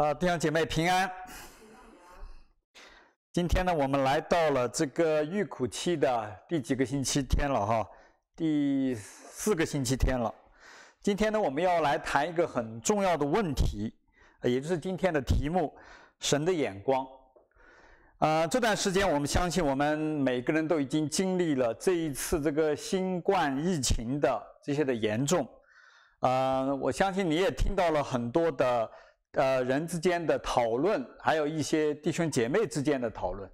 啊，弟兄姐妹平安。今天呢，我们来到了这个预苦期的第几个星期天了哈？第四个星期天了。今天呢，我们要来谈一个很重要的问题，也就是今天的题目：神的眼光。啊、这段时间我们相信我们每个人都已经经历了这一次这个新冠疫情的这些的严重。啊、我相信你也听到了很多的。呃，人之间的讨论，还有一些弟兄姐妹之间的讨论，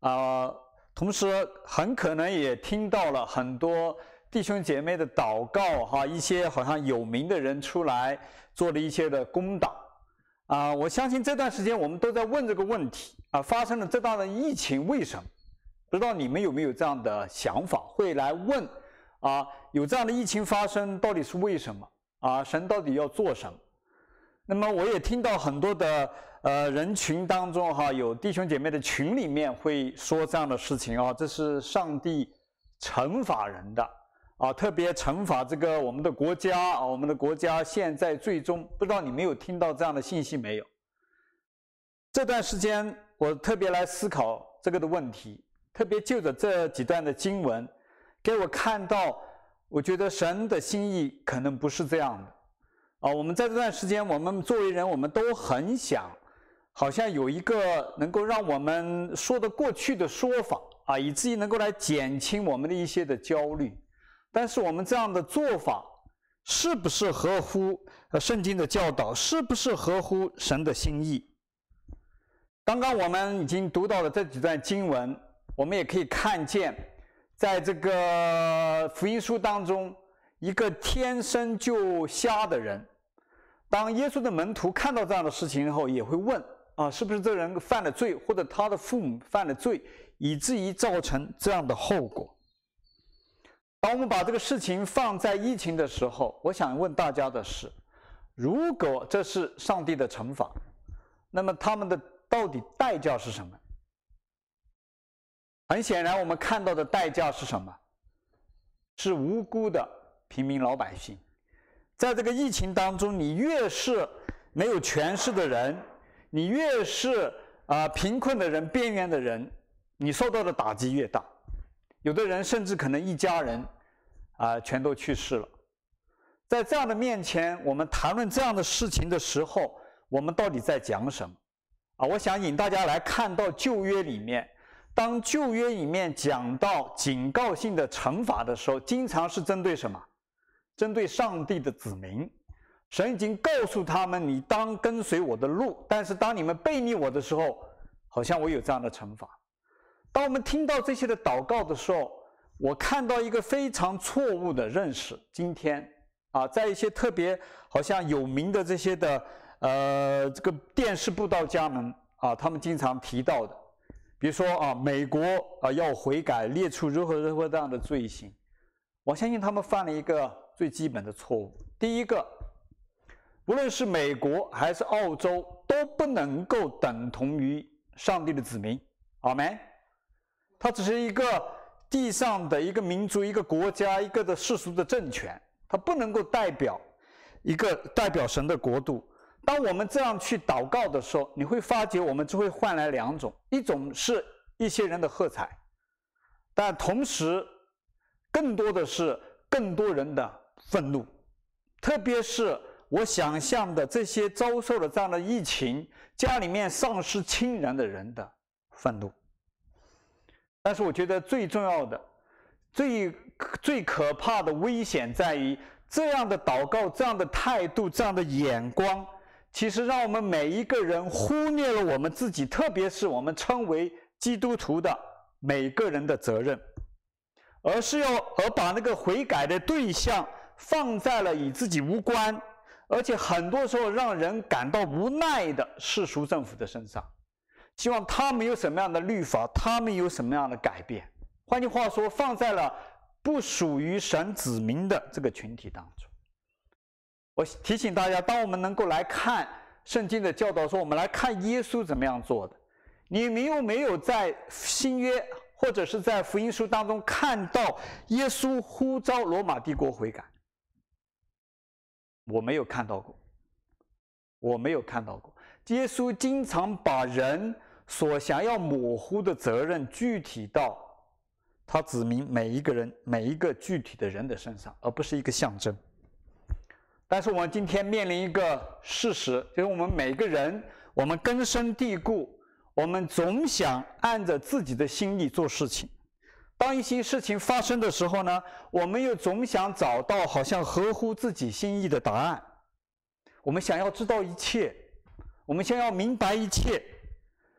啊、同时很可能也听到了很多弟兄姐妹的祷告，哈，一些好像有名的人出来做了一些的公道，啊、我相信这段时间我们都在问这个问题，啊、发生了这大的疫情，为什么？不知道你们有没有这样的想法，会来问，啊、有这样的疫情发生，到底是为什么？啊、神到底要做什么？那么我也听到很多的呃人群当中哈，有弟兄姐妹的群里面会说这样的事情啊，这是上帝惩罚人的啊，特别惩罚这个我们的国家啊，我们的国家现在最终不知道你没有听到这样的信息没有？这段时间我特别来思考这个的问题，特别就着这几段的经文，给我看到，我觉得神的心意可能不是这样的。啊，我们在这段时间，我们作为人，我们都很想，好像有一个能够让我们说得过去的说法啊，以至于能够来减轻我们的一些的焦虑。但是我们这样的做法，是不是合乎圣经的教导？是不是合乎神的心意？刚刚我们已经读到了这几段经文，我们也可以看见，在这个福音书当中，一个天生就瞎的人。当耶稣的门徒看到这样的事情以后，也会问：啊，是不是这人犯了罪，或者他的父母犯了罪，以至于造成这样的后果？当我们把这个事情放在疫情的时候，我想问大家的是：如果这是上帝的惩罚，那么他们的到底代价是什么？很显然，我们看到的代价是什么？是无辜的平民老百姓。在这个疫情当中，你越是没有权势的人，你越是啊、贫困的人、边缘的人，你受到的打击越大。有的人甚至可能一家人啊、全都去世了。在这样的面前，我们谈论这样的事情的时候，我们到底在讲什么？啊，我想引大家来看到旧约里面，当旧约里面讲到警告性的惩罚的时候，经常是针对什么？针对上帝的子民，神已经告诉他们：“你当跟随我的路。”但是当你们背逆我的时候，好像我有这样的惩罚。当我们听到这些的祷告的时候，我看到一个非常错误的认识。今天啊，在一些特别好像有名的这些的呃这个电视布道家们啊，他们经常提到的，比如说啊，美国啊要悔改，列出如何如何这样的罪行，我相信他们犯了一个。最基本的错误，第一个，无论是美国还是澳洲，都不能够等同于上帝的子民，好没？它只是一个地上的一个民族、一个国家、一个的世俗的政权，它不能够代表一个代表神的国度。当我们这样去祷告的时候，你会发觉我们只会换来两种：一种是一些人的喝彩，但同时更多的是更多人的。愤怒，特别是我想象的这些遭受了这样的疫情，家里面丧失亲人的人的愤怒。但是我觉得最重要的、最最可怕的危险在于这样的祷告、这样的态度、这样的眼光，其实让我们每一个人忽略了我们自己，特别是我们称为基督徒的每个人的责任，而是要而把那个悔改的对象。放在了与自己无关，而且很多时候让人感到无奈的世俗政府的身上，希望他们有什么样的律法，他们有什么样的改变。换句话说，放在了不属于神子民的这个群体当中。我提醒大家，当我们能够来看圣经的教导，说我们来看耶稣怎么样做的，你们有没有在新约或者是在福音书当中看到耶稣呼召罗马帝国悔改？我没有看到过，我没有看到过。耶稣经常把人所想要模糊的责任具体到他指明每一个人、每一个具体的人的身上，而不是一个象征。但是我们今天面临一个事实，就是我们每个人，我们根深蒂固，我们总想按着自己的心意做事情。当一些事情发生的时候呢，我们又总想找到好像合乎自己心意的答案。我们想要知道一切，我们想要明白一切，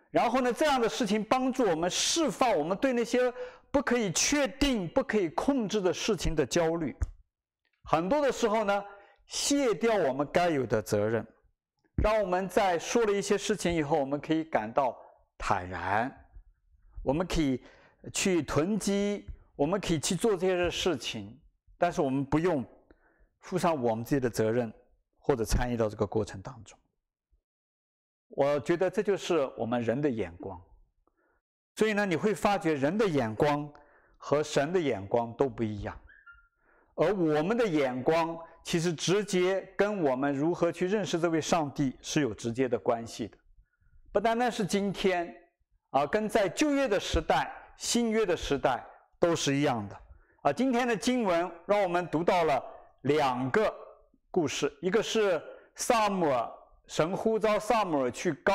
然后呢，这样的事情帮助我们释放我们对那些不可以确定、不可以控制的事情的焦虑。很多的时候呢，卸掉我们该有的责任，让我们在说了一些事情以后，我们可以感到坦然，我们可以。去囤积，我们可以去做这些事情，但是我们不用负上我们自己的责任，或者参与到这个过程当中。我觉得这就是我们人的眼光。所以呢，你会发觉人的眼光和神的眼光都不一样，而我们的眼光其实直接跟我们如何去认识这位上帝是有直接的关系的，不单单是今天啊，跟在就业的时代。新约的时代都是一样的啊！今天的经文让我们读到了两个故事，一个是撒母尔，神呼召撒母尔去膏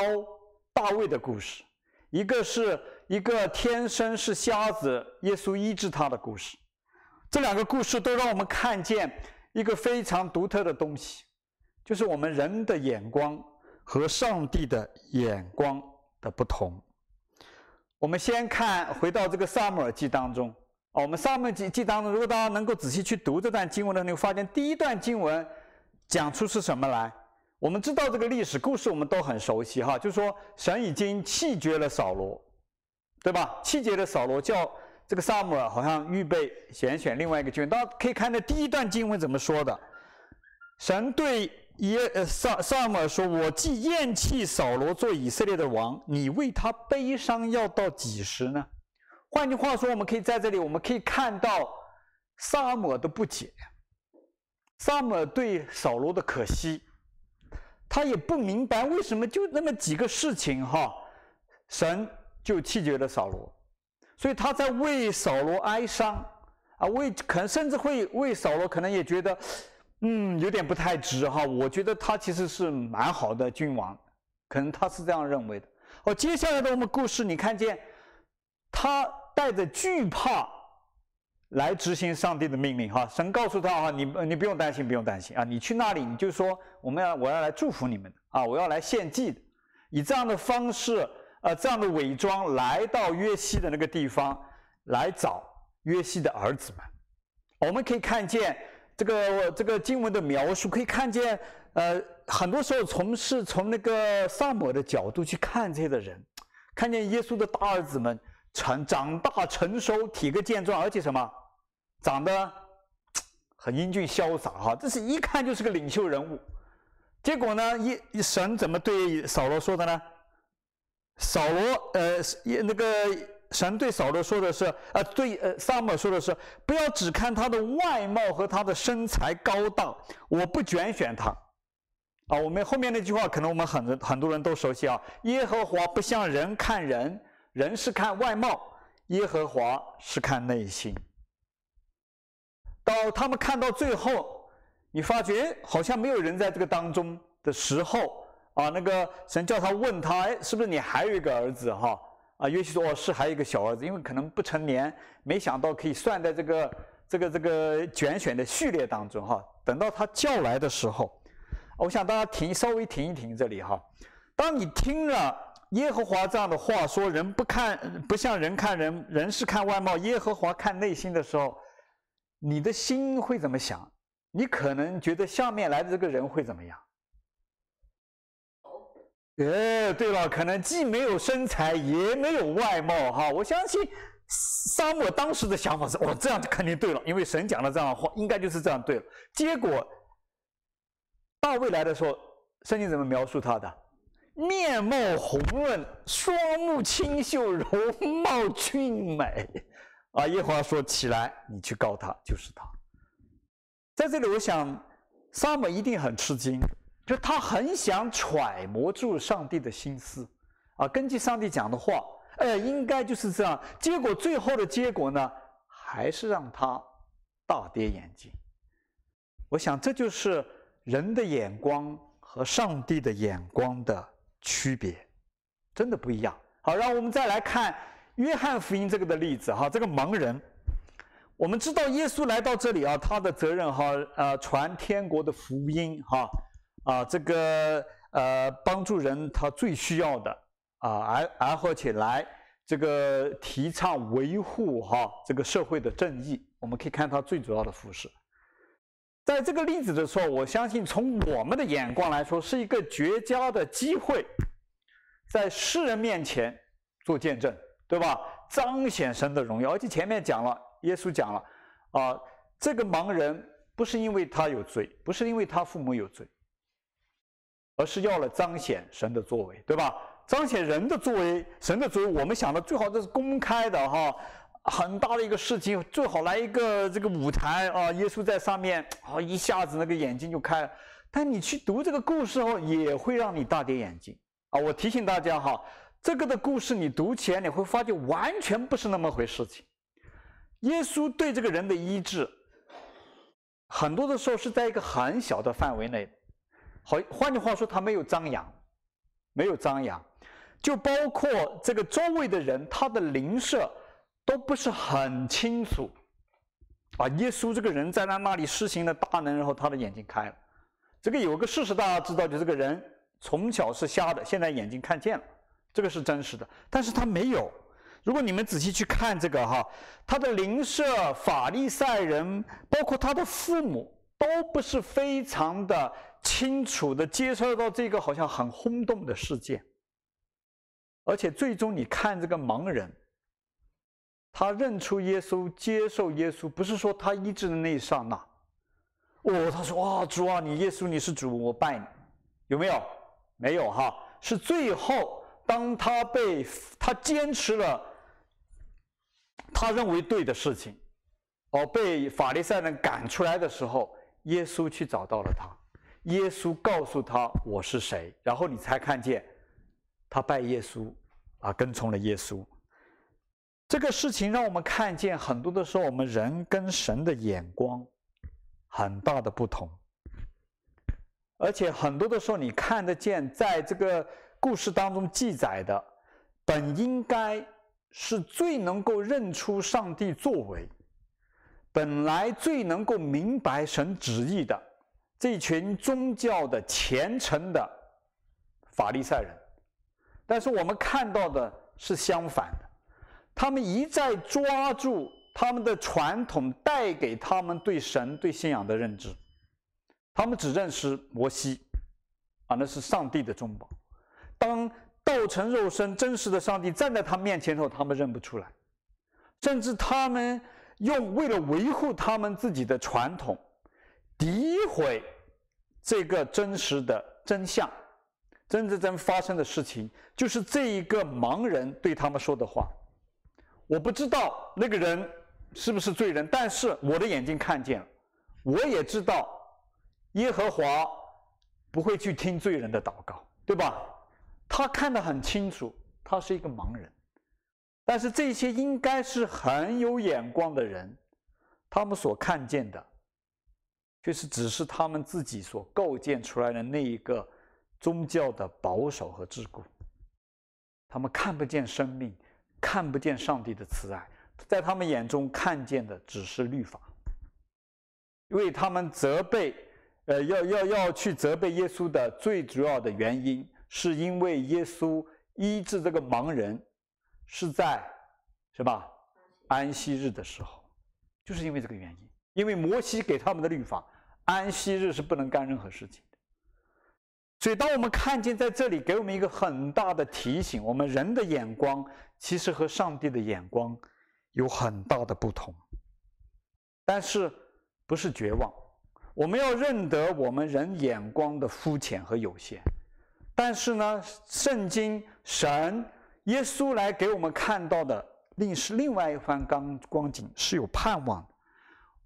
大卫的故事；一个是一个天生是瞎子，耶稣医治他的故事。这两个故事都让我们看见一个非常独特的东西，就是我们人的眼光和上帝的眼光的不同。我们先看，回到这个撒母耳记当中，啊，我们撒母耳记记当中，如果大家能够仔细去读这段经文的，你会发现第一段经文讲出是什么来？我们知道这个历史故事，我们都很熟悉哈，就是说神已经弃绝了扫罗，对吧？弃绝了扫罗，叫这个撒母耳好像预备选选另外一个君王。大家可以看到第一段经文怎么说的？神对。耶呃撒撒母耳说：“我既厌弃扫罗做以色列的王，你为他悲伤要到几时呢？”换句话说，我们可以在这里，我们可以看到撒母耳的不解，撒母耳对扫罗的可惜，他也不明白为什么就那么几个事情哈，神就弃绝了扫罗，所以他在为扫罗哀伤啊，为可能甚至会为扫罗，可能也觉得。嗯，有点不太值哈。我觉得他其实是蛮好的君王，可能他是这样认为的。哦，接下来的我们故事，你看见他带着惧怕来执行上帝的命令哈。神告诉他哈，你你不用担心，不用担心啊，你去那里，你就说我们要我要来祝福你们啊，我要来献祭的，以这样的方式呃，这样的伪装来到约西的那个地方来找约西的儿子们。我们可以看见。这个这个经文的描述可以看见，呃，很多时候从是从那个撒母耳的角度去看这些的人，看见耶稣的大儿子们成长大成熟，体格健壮，而且什么，长得很英俊潇洒哈，这是一看就是个领袖人物。结果呢，一神怎么对扫罗说的呢？扫罗呃那个。神对扫罗说的是，呃，对，呃，撒母说的是，不要只看他的外貌和他的身材高大，我不拣选他。啊，我们后面那句话可能我们很多很多人都熟悉啊。耶和华不像人看人，人是看外貌，耶和华是看内心。到他们看到最后，你发觉好像没有人在这个当中的时候，啊，那个神叫他问他，哎，是不是你还有一个儿子？哈。啊，约西说：“哦，是还有一个小儿子，因为可能不成年，没想到可以算在这个这个这个拣选的序列当中哈。等到他叫来的时候，我想大家停，稍微停一停这里哈。当你听了耶和华这样的话说，人不看不像人看人，人是看外貌，耶和华看内心的时候，你的心会怎么想？你可能觉得下面来的这个人会怎么样？”哎，对了，可能既没有身材，也没有外貌，哈！我相信沙漠当时的想法是：哦，这样就肯定对了，因为神讲了这样的话，应该就是这样对了。结果大卫来的时候，圣经怎么描述他的？面貌红润，双目清秀，容貌俊美。啊，耶和华说：“起来，你去告他，就是他。”在这里，我想沙漠一定很吃惊。就他很想揣摩住上帝的心思，啊，根据上帝讲的话，哎，应该就是这样。结果最后的结果呢，还是让他大跌眼镜。我想这就是人的眼光和上帝的眼光的区别，真的不一样。好，让我们再来看约翰福音这个的例子哈，这个盲人，我们知道耶稣来到这里啊，他的责任哈，呃，传天国的福音哈。啊这个呃，帮助人他最需要的啊，而而且来这个提倡维护哈这个社会的正义，我们可以看他最主要的服饰。在这个例子的时候，我相信从我们的眼光来说，是一个绝佳的机会，在世人面前做见证，对吧？彰显神的荣耀。而且前面讲了，耶稣讲了啊，这个盲人不是因为他有罪，不是因为他父母有罪。而是要了彰显神的作为，对吧？彰显人的作为，神的作为，我们想的最好这是公开的哈，很大的一个事情，最好来一个这个舞台啊，耶稣在上面啊，一下子那个眼睛就开了。但你去读这个故事后，也会让你大跌眼镜啊！我提醒大家哈，这个的故事你读起来你会发现完全不是那么回事情。耶稣对这个人的医治，很多的时候是在一个很小的范围内。好，换句话说，他没有张扬，没有张扬，就包括这个周围的人，他的邻舍都不是很清楚。啊，耶稣这个人在他那里施行了大能，然后他的眼睛开了。这个有个事实大家知道，就这个人从小是瞎的，现在眼睛看见了，这个是真实的。但是他没有。如果你们仔细去看这个哈，他的邻舍、法利赛人，包括他的父母，都不是非常的。清楚地接受到这个好像很轰动的事件，而且最终你看这个盲人，他认出耶稣，接受耶稣，不是说他医治的那一刹那，哦，他说哇，主啊，你耶稣你是主，我拜你，有没有？没有哈，是最后当他被他坚持了他认为对的事情，而被法利赛人赶出来的时候，耶稣去找到了他。耶稣告诉他我是谁，然后你才看见他拜耶稣啊，跟从了耶稣。这个事情让我们看见很多的时候，我们人跟神的眼光很大的不同，而且很多的时候你看得见，在这个故事当中记载的，本应该是最能够认出上帝作为，本来最能够明白神旨意的。这群宗教的虔诚的法利赛人，但是我们看到的是相反的，他们一再抓住他们的传统带给他们对神对信仰的认知，他们只认识摩西，啊，那是上帝的中保。当道成肉身真实的上帝站在他面前后，他们认不出来，甚至他们用为了维护他们自己的传统。诋毁这个真实的真相，真真正发生的事情，就是这一个盲人对他们说的话。我不知道那个人是不是罪人，但是我的眼睛看见了，我也知道耶和华不会去听罪人的祷告，对吧？他看得很清楚，他是一个盲人，但是这些应该是很有眼光的人，他们所看见的。就是只是他们自己所构建出来的那一个宗教的保守和桎梏，他们看不见生命，看不见上帝的慈爱，在他们眼中看见的只是律法。因为他们责备，呃，要要要去责备耶稣的最主要的原因，是因为耶稣医治这个盲人是在是吧？安息日的时候，就是因为这个原因。因为摩西给他们的律法，安息日是不能干任何事情的。所以，当我们看见在这里给我们一个很大的提醒，我们人的眼光其实和上帝的眼光有很大的不同。但是，不是绝望，我们要认得我们人眼光的肤浅和有限。但是呢，圣经、神、耶稣来给我们看到的另是另外一番光光景，是有盼望。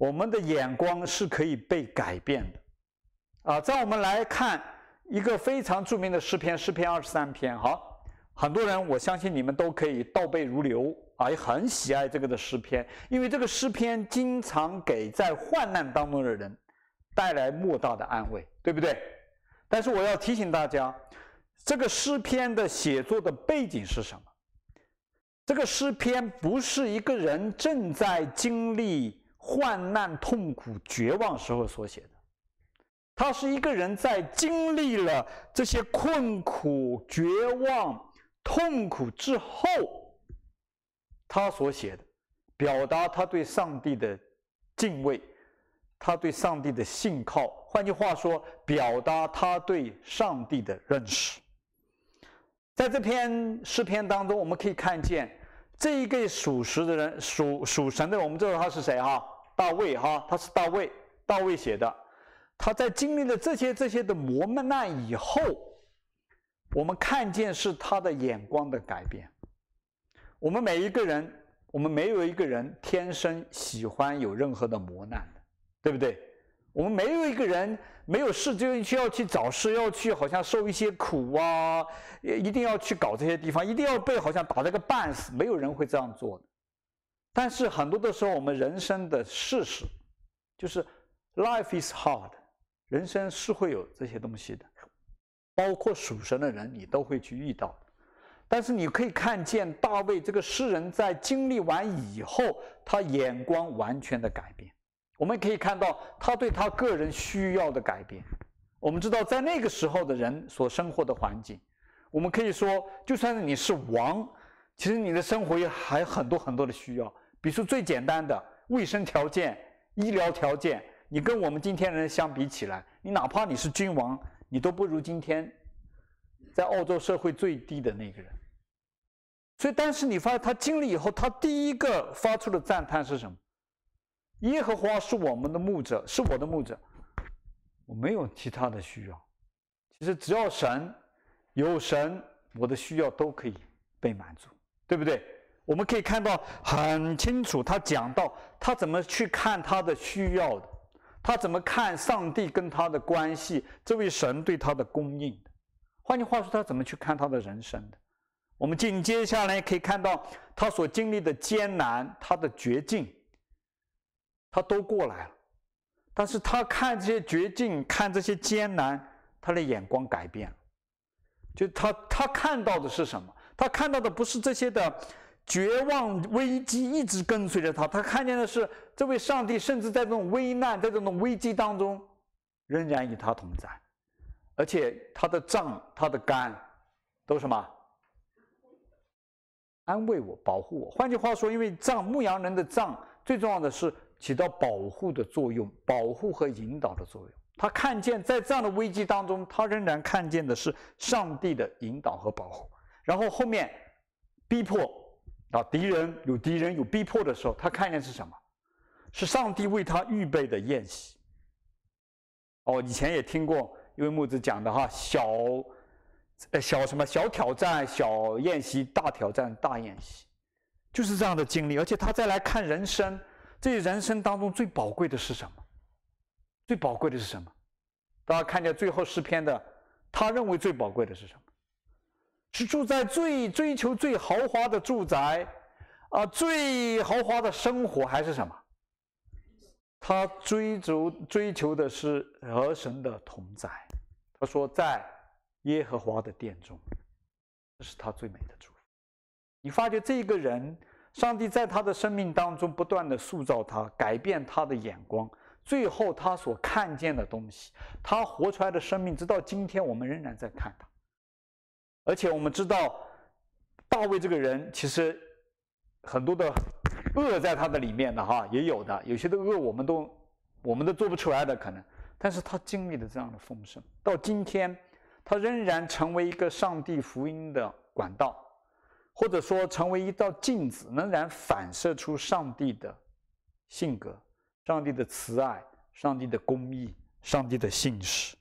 我们的眼光是可以被改变的，啊，在我们来看一个非常著名的诗篇，诗篇二十三篇。好，很多人我相信你们都可以倒背如流啊，也很喜爱这个的诗篇，因为这个诗篇经常给在患难当中的人带来莫大的安慰，对不对？但是我要提醒大家，这个诗篇的写作的背景是什么？这个诗篇不是一个人正在经历患难、痛苦、绝望时候所写的，他是一个人在经历了这些困苦、绝望、痛苦之后，他所写的，表达他对上帝的敬畏，他对上帝的信靠。换句话说，表达他对上帝的认识。在这篇诗篇当中，我们可以看见这一个属实的人，属属神的，我们知道他是谁哈？大卫哈，他是大卫，大卫写的。他在经历了这些这些的磨难以后，我们看见是他的眼光的改变。我们每一个人，我们没有一个人天生喜欢有任何的磨难的，对不对？我们没有一个人没有事就需要去找事，要去好像受一些苦啊，一定要去搞这些地方，一定要被好像打了个半死，没有人会这样做的。但是很多的时候，我们人生的事实就是 life is hard，人生是会有这些东西的，包括属神的人，你都会去遇到。但是你可以看见大卫这个诗人在经历完以后，他眼光完全的改变。我们可以看到他对他个人需要的改变。我们知道，在那个时候的人所生活的环境，我们可以说，就算是你是王，其实你的生活也还有很多很多的需要。比如说最简单的卫生条件、医疗条件，你跟我们今天人相比起来，你哪怕你是君王，你都不如今天在澳洲社会最低的那个人。所以，但是你发现他经历以后，他第一个发出的赞叹是什么？耶和华是我们的牧者，是我的牧者，我没有其他的需要。其实只要神有神，我的需要都可以被满足，对不对？我们可以看到很清楚，他讲到他怎么去看他的需要的，他怎么看上帝跟他的关系，这位神对他的供应的。换句话说，他怎么去看他的人生的？我们紧接下来可以看到他所经历的艰难，他的绝境。他都过来了，但是他看这些绝境，看这些艰难，他的眼光改变了。就他他看到的是什么？他看到的不是这些的绝望危机一直跟随着他，他看见的是这位上帝，甚至在这种危难，在这种危机当中，仍然与他同在，而且他的杖、他的竿，都什么？安慰我，保护我。换句话说，因为杖，牧羊人的杖，最重要的是。起到保护的作用，保护和引导的作用。他看见在这样的危机当中，他仍然看见的是上帝的引导和保护。然后后面逼迫啊，敌人有敌人有逼迫的时候，他看见是什么？是上帝为他预备的宴席。哦，以前也听过一位牧师讲的哈，小呃小什么小挑战小宴席，大挑战大宴席，就是这样的经历。而且他再来看人生。这人生当中最宝贵的是什么？最宝贵的是什么？大家看见最后诗篇的，他认为最宝贵的是什么？是住在最追求最豪华的住宅，啊，最豪华的生活，还是什么？他追逐追求的是和神的同在。他说，在耶和华的殿中，这是他最美的祝福。你发觉这个人。上帝在他的生命当中不断地塑造他，改变他的眼光，最后他所看见的东西，他活出来的生命，直到今天我们仍然在看他。而且我们知道，大卫这个人其实很多的恶在他的里面的哈，也有的，有些的恶我们都我们都做不出来的可能，但是他经历了这样的丰盛，到今天他仍然成为一个上帝福音的管道。或者说，成为一道镜子，仍然反射出上帝的性格、上帝的慈爱、上帝的公义、上帝的信实。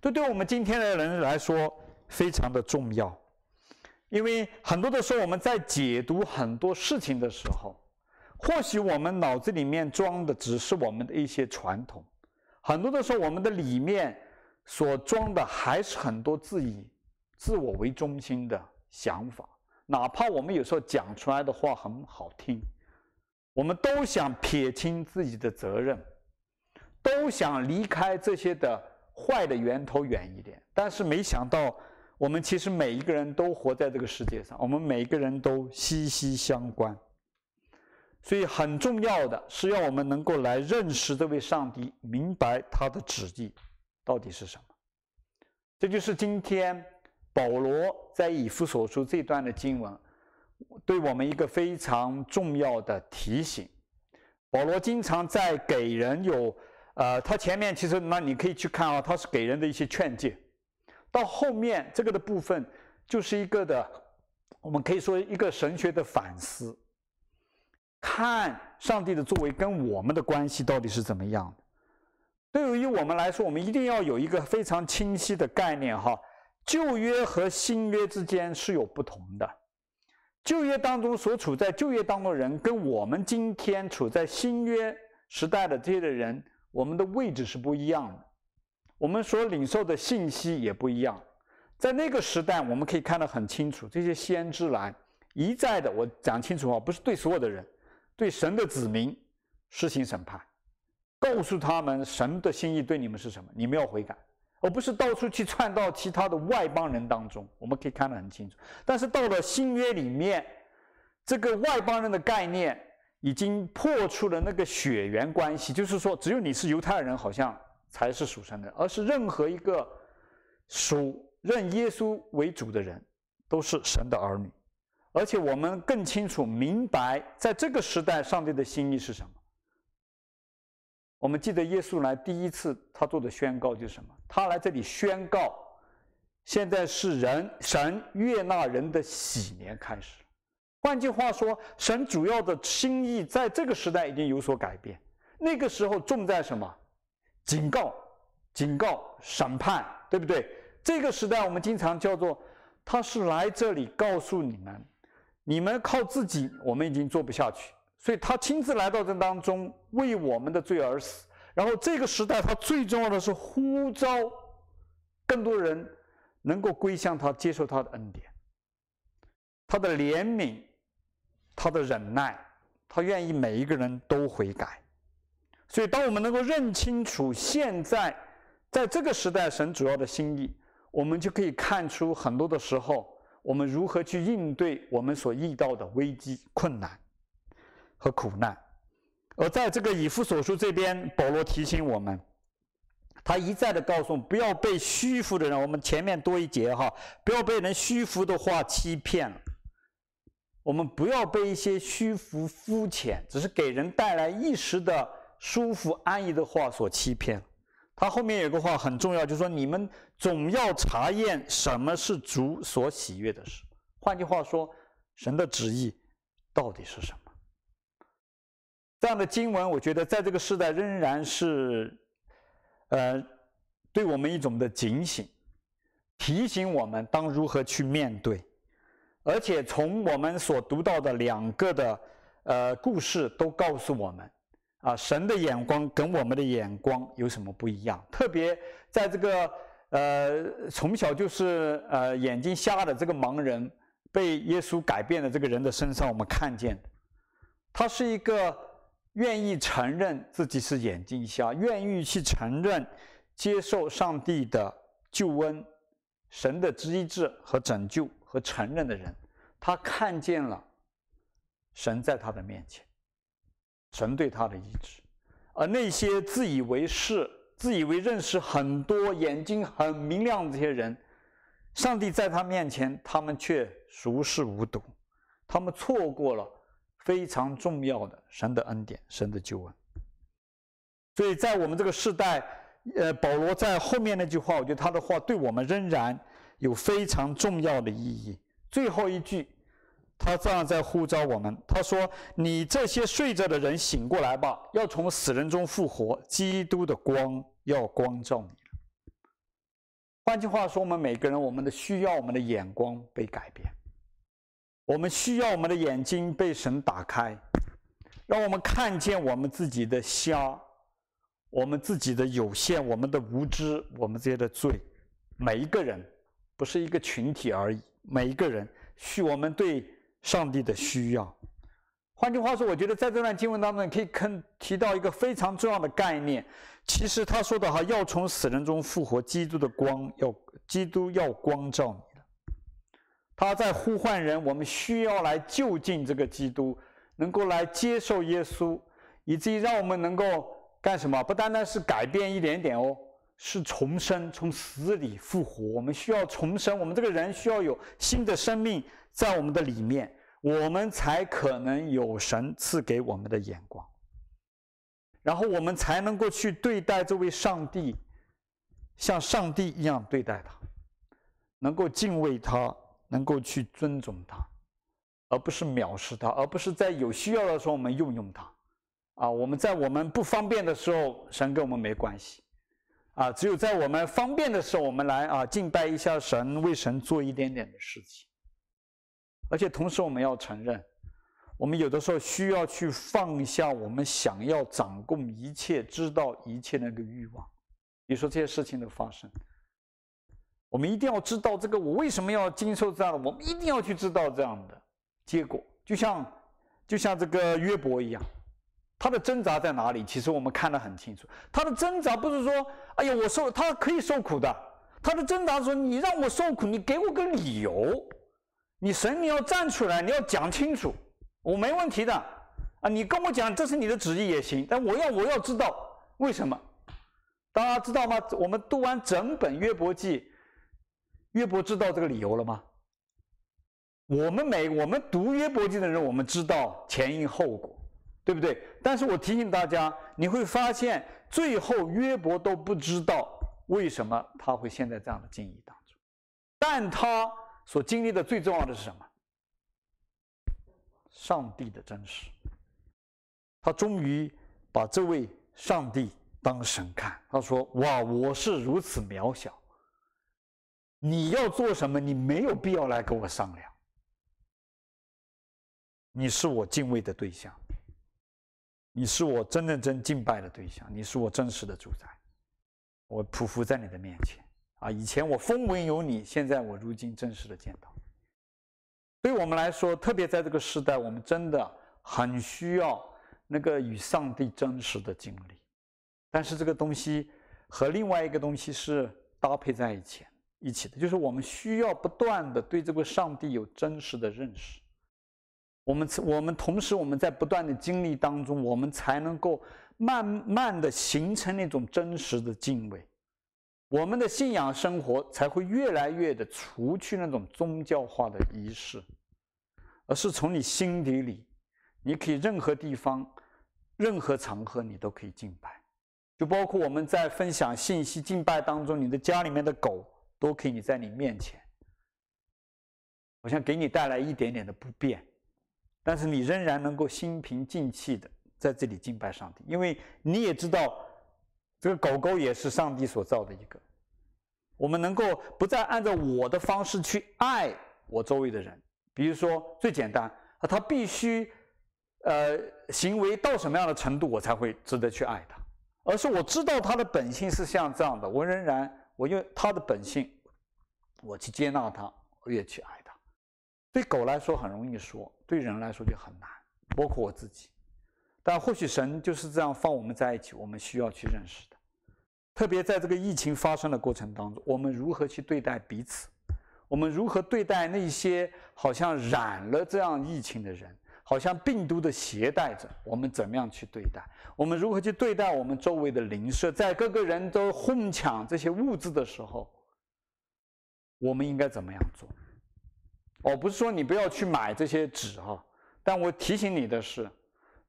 这对我们今天的人来说非常的重要，因为很多的时候我们在解读很多事情的时候，或许我们脑子里面装的只是我们的一些传统，很多的时候我们的里面所装的还是很多自以自我为中心的想法，哪怕我们有时候讲出来的话很好听，我们都想撇清自己的责任，都想离开这些的坏的源头远一点。但是没想到，我们其实每一个人都活在这个世界上，我们每一个人都息息相关。所以很重要的是要我们能够来认识这位上帝，明白他的旨意到底是什么。这就是今天保罗在以弗所书这段的经文，对我们一个非常重要的提醒。保罗经常在给人有，呃，他前面其实那你可以去看啊，他是给人的一些劝诫，到后面这个的部分就是一个的，我们可以说一个神学的反思。看上帝的作为跟我们的关系到底是怎么样的？对于我们来说，我们一定要有一个非常清晰的概念哈。旧约和新约之间是有不同的。旧约当中所处在旧约当中的人，跟我们今天处在新约时代的这些的人，我们的位置是不一样的。我们所领受的信息也不一样。在那个时代，我们可以看得很清楚，这些先知来一再的，我讲清楚啊，不是对所有的人。对神的子民施行审判，告诉他们神的心意对你们是什么，你们要悔改，而不是到处去窜到其他的外邦人当中。我们可以看得很清楚。但是到了新约里面，这个外邦人的概念已经破除了那个血缘关系，就是说只有你是犹太人，好像才是属神的，而是任何一个属认耶稣为主的人都是神的儿女。而且我们更清楚明白，在这个时代，上帝的心意是什么？我们记得耶稣来第一次他做的宣告就是什么？他来这里宣告，现在是人神悦纳人的喜年开始。换句话说，神主要的心意在这个时代已经有所改变。那个时候重在什么？警告、警告、审判，对不对？这个时代我们经常叫做，他是来这里告诉你们。你们靠自己，我们已经做不下去，所以他亲自来到这当中，为我们的罪而死。然后这个时代，他最重要的是呼召更多人能够归向他，接受他的恩典，他的怜悯，他的忍耐，他愿意每一个人都悔改。所以，当我们能够认清楚现在在这个时代神主要的心意，我们就可以看出很多的时候。我们如何去应对我们所遇到的危机、困难和苦难？而在这个以弗所书这边，保罗提醒我们，他一再的告诉，不要被虚浮的人，我们前面多一节哈，不要被人虚浮的话欺骗了。我们不要被一些虚浮、肤浅，只是给人带来一时的舒服、安逸的话所欺骗。他后面有个话很重要，就是说你们总要查验什么是主所喜悦的事。换句话说，神的旨意到底是什么？这样的经文，我觉得在这个时代仍然是，呃，对我们一种的警醒，提醒我们当如何去面对。而且从我们所读到的两个的呃故事，都告诉我们。啊，神的眼光跟我们的眼光有什么不一样？特别在这个呃从小就是呃眼睛瞎的这个盲人被耶稣改变的这个人的身上，我们看见他是一个愿意承认自己是眼睛瞎，愿意去承认接受上帝的救恩、神的医治和拯救和承认的人。他看见了神在他的面前。神对他的医治，而那些自以为是、自以为认识很多、眼睛很明亮的这些人，上帝在他面前，他们却熟视无睹，他们错过了非常重要的神的恩典、神的救恩。所以在我们这个时代，呃，保罗在后面那句话，我觉得他的话对我们仍然有非常重要的意义。最后一句。他这样在呼召我们，他说：“你这些睡着的人，醒过来吧，要从死人中复活，基督的光要光照你。”换句话说，我们每个人，我们的需要，我们的眼光被改变，我们需要我们的眼睛被神打开，让我们看见我们自己的瞎，我们自己的有限，我们的无知，我们这些的罪，每一个人，不是一个群体而已，每一个人需我们对上帝的需要。换句话说，我觉得在这段经文当中，可以看提到一个非常重要的概念。其实他说的哈，要从死人中复活，基督的光要，基督要光照你。他在呼唤人，我们需要来就近这个基督，能够来接受耶稣，以至于让我们能够。干什么？不单单是改变一点点哦，是重生，从死里复活。我们需要重生，我们这个人需要有新的生命在我们的里面，我们才可能有神赐给我们的眼光，然后我们才能够去对待这位上帝，像上帝一样对待他，能够敬畏他，能够去尊重他，而不是藐视他，而不是在有需要的时候我们用用他。啊，我们在我们不方便的时候，神跟我们没关系，啊，只有在我们方便的时候，我们来啊敬拜一下神，为神做一点点的事情。而且同时，我们要承认，我们有的时候需要去放下我们想要掌控一切、知道一切那个欲望。比如说这些事情的发生，我们一定要知道这个，我为什么要经受这样的？我们一定要去知道这样的结果，就像就像这个约伯一样。他的挣扎在哪里？其实我们看得很清楚。他的挣扎不是说：“哎呀，我受，他可以受苦的。”他的挣扎说：“你让我受苦，你给我个理由。你神，你要站出来，你要讲清楚。我没问题的啊，你跟我讲这是你的旨意也行。但我要我要知道为什么？大家知道吗？我们读完整本约伯记，约伯知道这个理由了吗？我们每我们读约伯记的人，我们知道前因后果。”对不对？但是我提醒大家，你会发现最后约伯都不知道为什么他会陷在这样的境遇当中，但他所经历的最重要的是什么？上帝的真实。他终于把这位上帝当神看，他说：“哇，我是如此渺小，你要做什么，你没有必要来跟我商量。你是我敬畏的对象。”你是我真认真敬拜的对象，你是我真实的主宰，我匍匐在你的面前啊！以前我风闻有你，现在我如今真实的见到。对我们来说，特别在这个时代，我们真的很需要那个与上帝真实的经历。但是这个东西和另外一个东西是搭配在一起一起的，就是我们需要不断的对这个上帝有真实的认识。我们我们同时我们在不断的经历当中，我们才能够慢慢的形成那种真实的敬畏，我们的信仰生活才会越来越的除去那种宗教化的仪式，而是从你心底里，你可以任何地方、任何场合你都可以敬拜，就包括我们在分享信息敬拜当中，你的家里面的狗都可以在你面前，好像给你带来一点点的不便。但是你仍然能够心平静气的在这里敬拜上帝，因为你也知道，这个狗狗也是上帝所造的一个。我们能够不再按照我的方式去爱我周围的人，比如说最简单，啊，他必须，呃，行为到什么样的程度我才会值得去爱他，而是我知道他的本性是像这样的，我仍然我用他的本性，我去接纳他，我也去爱。对狗来说很容易说，对人来说就很难，包括我自己。但或许神就是这样放我们在一起，我们需要去认识的。特别在这个疫情发生的过程当中，我们如何去对待彼此？我们如何对待那些好像染了这样疫情的人，好像病毒的携带者？我们怎么样去对待？我们如何去对待我们周围的邻舍？在各个人都哄抢这些物资的时候，我们应该怎么样做？我不是说你不要去买这些纸哈，但我提醒你的是，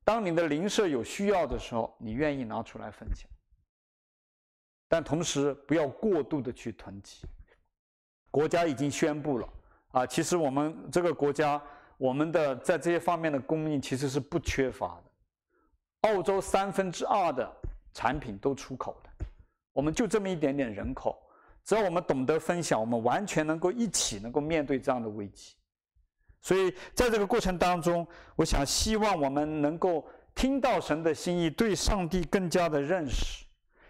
当你的邻舍有需要的时候，你愿意拿出来分享，但同时不要过度的去囤积。国家已经宣布了啊，其实我们这个国家，我们的在这些方面的供应其实是不缺乏的。澳洲三分之二的产品都出口的，我们就这么一点点人口。只要我们懂得分享，我们完全能够一起能够面对这样的危机。所以在这个过程当中，我想希望我们能够听到神的心意，对上帝更加的认识，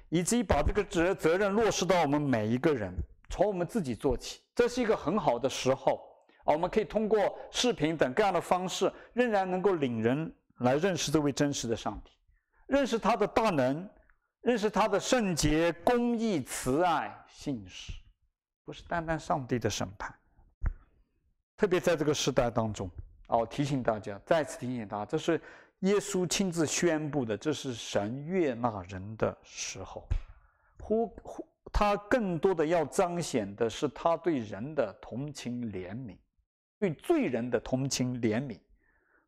以至于把这个责责任落实到我们每一个人，从我们自己做起。这是一个很好的时候啊，我们可以通过视频等各样的方式，仍然能够领人来认识这位真实的上帝，认识他的大能，认识他的圣洁、公义、慈爱、信实，不是单单上帝的审判。特别在这个时代当中。哦，提醒大家，再次提醒大家，这是耶稣亲自宣布的，这是神悦纳人的时候。呼呼，他更多的要彰显的是他对人的同情怜悯，对罪人的同情怜悯，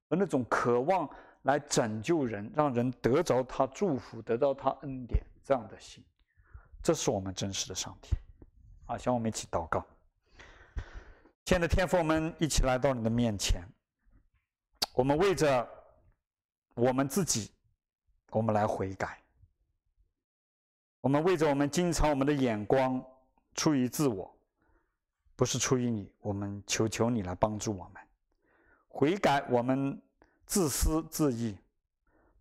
和那种渴望来拯救人，让人得着他祝福，得到他恩典这样的心，这是我们真实的上帝。啊，向我们一起祷告。亲爱的天父，我们一起来到你的面前。我们为着我们自己，我们来悔改。我们为着我们经常我们的眼光出于自我，不是出于你。我们求求你来帮助我们悔改，我们自私自利，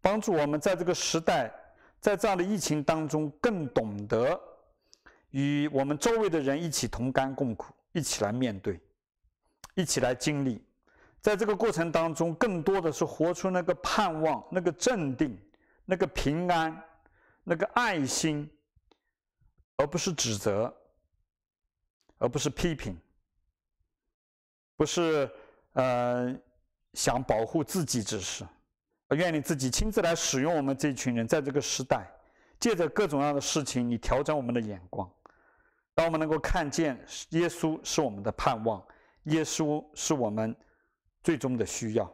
帮助我们在这个时代，在这样的疫情当中，更懂得与我们周围的人一起同甘共苦，一起来面对，一起来经历。在这个过程当中，更多的是活出那个盼望、那个镇定、那个平安、那个爱心，而不是指责，而不是批评，不是呃想保护自己只是，愿你自己亲自来使用我们这群人，在这个时代，借着各种各样的事情，你调整我们的眼光，让我们能够看见耶稣是我们的盼望，耶稣是我们。最终的需要，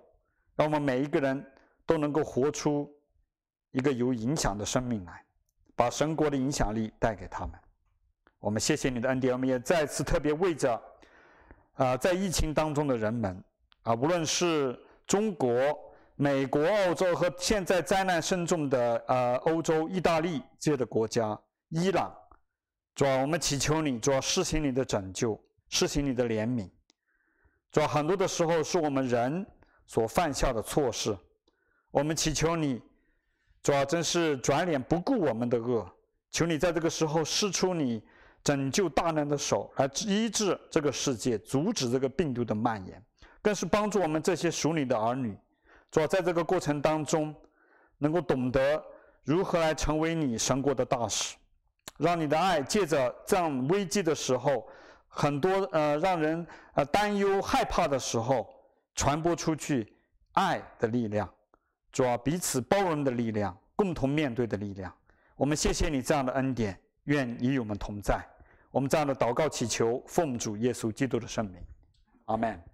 让我们每一个人都能够活出一个有影响的生命来，把神国的影响力带给他们。我们谢谢你的恩典，我们也再次特别为着啊，在疫情当中的人们啊，无论是中国、美国、澳洲和现在灾难深重的呃欧洲、意大利这些的国家、伊朗，主啊，我们祈求你，主要，施行你的拯救，施行你的怜悯。主要很多的时候是我们人所犯下的错事，我们祈求你，主要真是转脸不顾我们的恶，求你在这个时候施出你拯救大能的手来医治这个世界，阻止这个病毒的蔓延，更是帮助我们这些属你的儿女，主要在这个过程当中能够懂得如何来成为你神国的大使，让你的爱借着这样危机的时候。很多呃，让人呃担忧害怕的时候，传播出去爱的力量，主要彼此包容的力量，共同面对的力量。我们谢谢你这样的恩典，愿你与我们同在。我们这样的祷告祈求，奉主耶稣基督的圣名，阿门。